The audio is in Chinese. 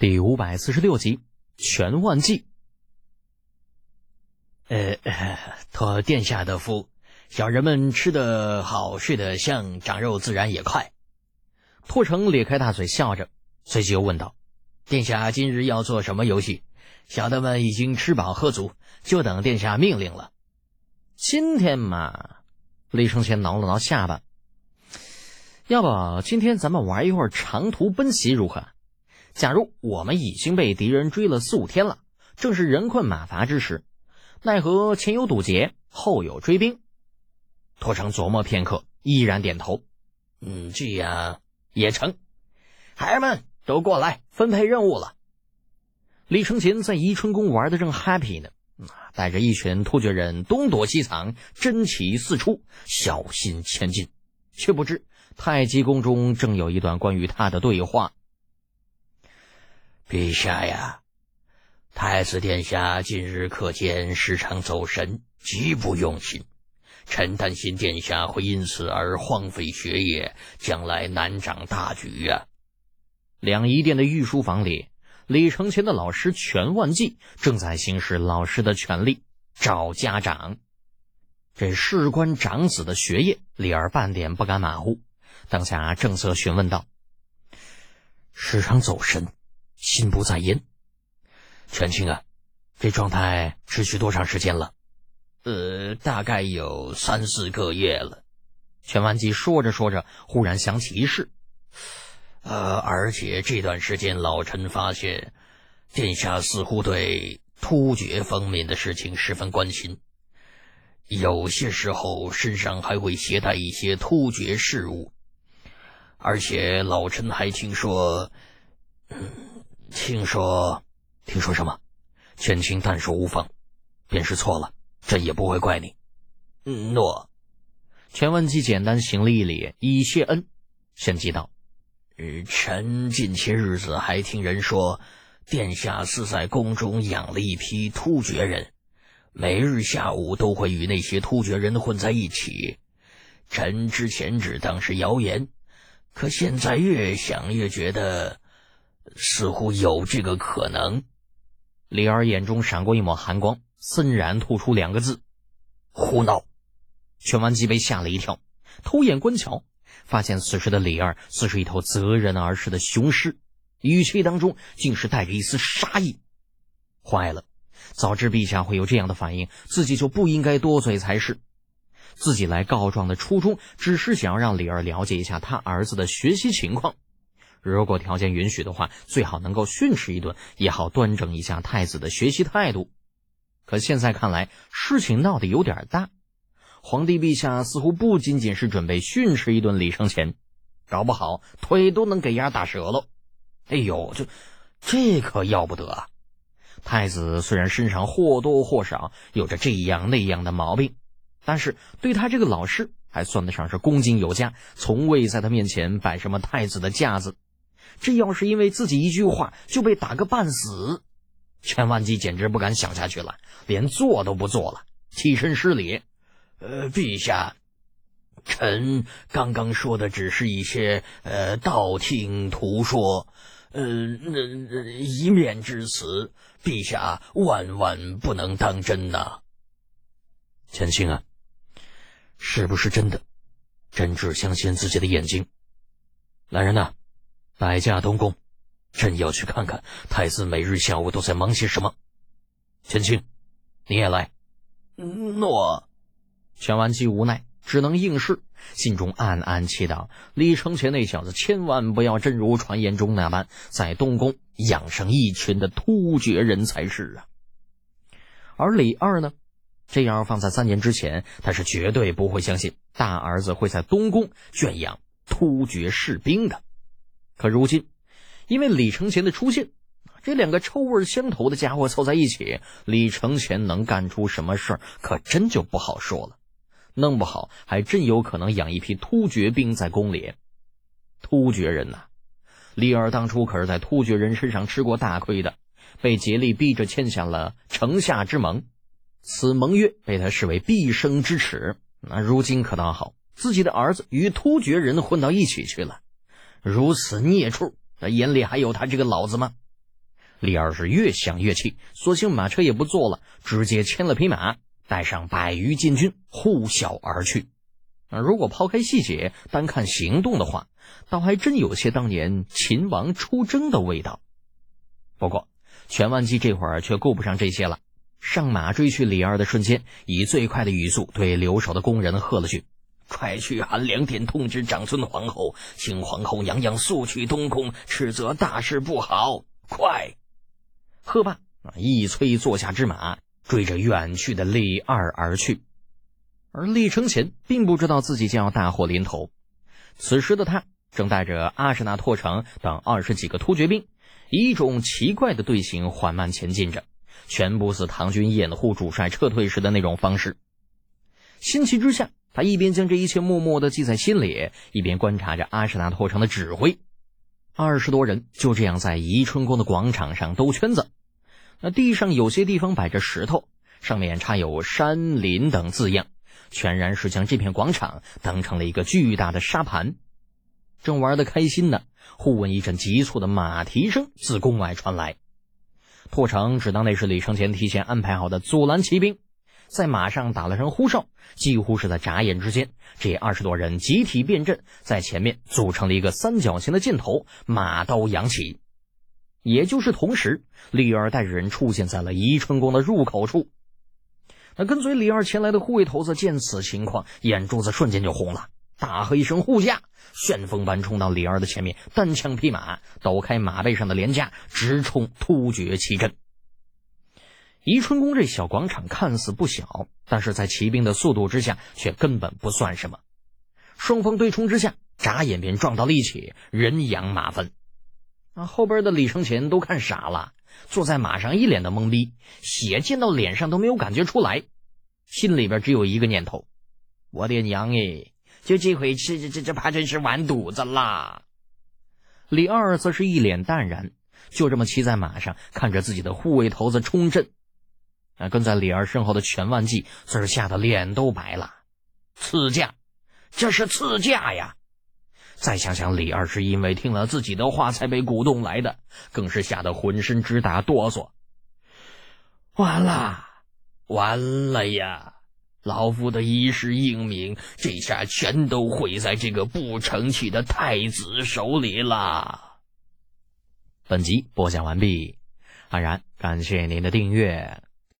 第五百四十六集，全万计。呃，托殿下的福，小人们吃得好，睡得香，长肉自然也快。拓成咧开大嘴笑着，随即又问道：“殿下今日要做什么游戏？小的们已经吃饱喝足，就等殿下命令了。”今天嘛，李承前挠了挠下巴，要不今天咱们玩一会儿长途奔袭如何？假如我们已经被敌人追了四五天了，正是人困马乏之时，奈何前有堵截，后有追兵。托成琢磨片刻，毅然点头：“嗯，这样也成。孩儿们都过来分配任务了。”李承前在宜春宫玩的正 happy 呢，带着一群突厥人东躲西藏，珍奇四出，小心前进，却不知太极宫中正有一段关于他的对话。陛下呀，太子殿下近日可见时常走神，极不用心。臣担心殿下会因此而荒废学业，将来难掌大局呀。两仪殿的御书房里，李承前的老师全万计正在行使老师的权利，找家长。这事关长子的学业，李儿半点不敢马虎，当下正色询问道：“时常走神。”心不在焉，全清啊，这状态持续多长时间了？呃，大概有三四个月了。全完吉说着说着，忽然想起一事，呃，而且这段时间老臣发现，殿下似乎对突厥方面的事情十分关心，有些时候身上还会携带一些突厥事物，而且老臣还听说，嗯。听说，听说什么？全清但说无妨，便是错了，朕也不会怪你。诺。全文姬简单行了一礼，以谢恩，先记道：“臣近些日子还听人说，殿下是在宫中养了一批突厥人，每日下午都会与那些突厥人混在一起。臣之前只当是谣言，可现在越想越觉得。”似乎有这个可能。李二眼中闪过一抹寒光，森然吐出两个字：“胡闹！”全完吉被吓了一跳，偷眼观瞧，发现此时的李二似是一头择人而食的雄狮，语气当中竟是带着一丝杀意。坏了！早知陛下会有这样的反应，自己就不应该多嘴才是。自己来告状的初衷，只是想要让李二了解一下他儿子的学习情况。如果条件允许的话，最好能够训斥一顿，也好端正一下太子的学习态度。可现在看来，事情闹得有点大。皇帝陛下似乎不仅仅是准备训斥一顿李承前，搞不好腿都能给丫打折了。哎呦，这这可要不得啊！太子虽然身上或多或少有着这样那样的毛病，但是对他这个老师还算得上是恭敬有加，从未在他面前摆什么太子的架子。这要是因为自己一句话就被打个半死，全万吉简直不敢想下去了，连做都不做了，起身施礼：“呃，陛下，臣刚刚说的只是一些呃道听途说，呃，那一面之词，陛下万万不能当真呐。”千青啊，是不是真的？朕只相信自己的眼睛。来人呐！摆驾东宫，朕要去看看太子每日下午都在忙些什么。千青，你也来。诺。全完姬无奈，只能应是，心中暗暗祈祷李承前那小子千万不要真如传言中那般，在东宫养上一群的突厥人才是啊。而李二呢，这要放在三年之前，他是绝对不会相信大儿子会在东宫圈养突厥士兵的。可如今，因为李承前的出现，这两个臭味相投的家伙凑在一起，李承前能干出什么事儿，可真就不好说了。弄不好，还真有可能养一批突厥兵在宫里。突厥人呐，李二当初可是在突厥人身上吃过大亏的，被竭力逼着签下了城下之盟，此盟约被他视为毕生之耻。那如今可倒好，自己的儿子与突厥人混到一起去了。如此孽畜，他眼里还有他这个老子吗？李二是越想越气，索性马车也不坐了，直接牵了匹马，带上百余禁军，呼啸而去。如果抛开细节，单看行动的话，倒还真有些当年秦王出征的味道。不过，全万机这会儿却顾不上这些了，上马追去李二的瞬间，以最快的语速对留守的工人喝了句：“快去寒两点通知长孙皇后，请皇后娘娘速去东宫，斥责大事不好！快！”喝罢，一催坐下之马，追着远去的李二而去。而李承乾并不知道自己将要大祸临头，此时的他正带着阿史那拓城等二十几个突厥兵，以一种奇怪的队形缓慢前进着，全部是唐军掩护主帅撤退时的那种方式。心急之下，他一边将这一切默默的记在心里，一边观察着阿史那拓城的指挥。二十多人就这样在宜春宫的广场上兜圈子，那地上有些地方摆着石头，上面插有“山林”等字样。全然是将这片广场当成了一个巨大的沙盘，正玩得开心呢。忽闻一阵急促的马蹄声自宫外传来，拓城只当那是李承乾提前安排好的阻拦骑兵，在马上打了声呼哨，几乎是在眨眼之间，这二十多人集体变阵，在前面组成了一个三角形的箭头，马刀扬起。也就是同时，李二带着人出现在了宜春宫的入口处。那跟随李二前来的护卫头子见此情况，眼珠子瞬间就红了，大喝一声“护驾”，旋风般冲到李二的前面，单枪匹马，抖开马背上的连架，直冲突厥旗阵。宜春宫这小广场看似不小，但是在骑兵的速度之下，却根本不算什么。双方对冲之下，眨眼便撞到了一起，人仰马翻。啊，后边的李承乾都看傻了。坐在马上，一脸的懵逼，血溅到脸上都没有感觉出来，心里边只有一个念头：我的娘哎！就这回这这这这怕真是完犊子啦！李二则是一脸淡然，就这么骑在马上，看着自己的护卫头子冲阵。啊，跟在李二身后的全万计则是吓得脸都白了。赐驾，这是赐驾呀！再想想，李二是因为听了自己的话才被鼓动来的，更是吓得浑身直打哆嗦。完了，完了呀！老夫的一世英名，这下全都毁在这个不成器的太子手里了。本集播讲完毕，安然感谢您的订阅。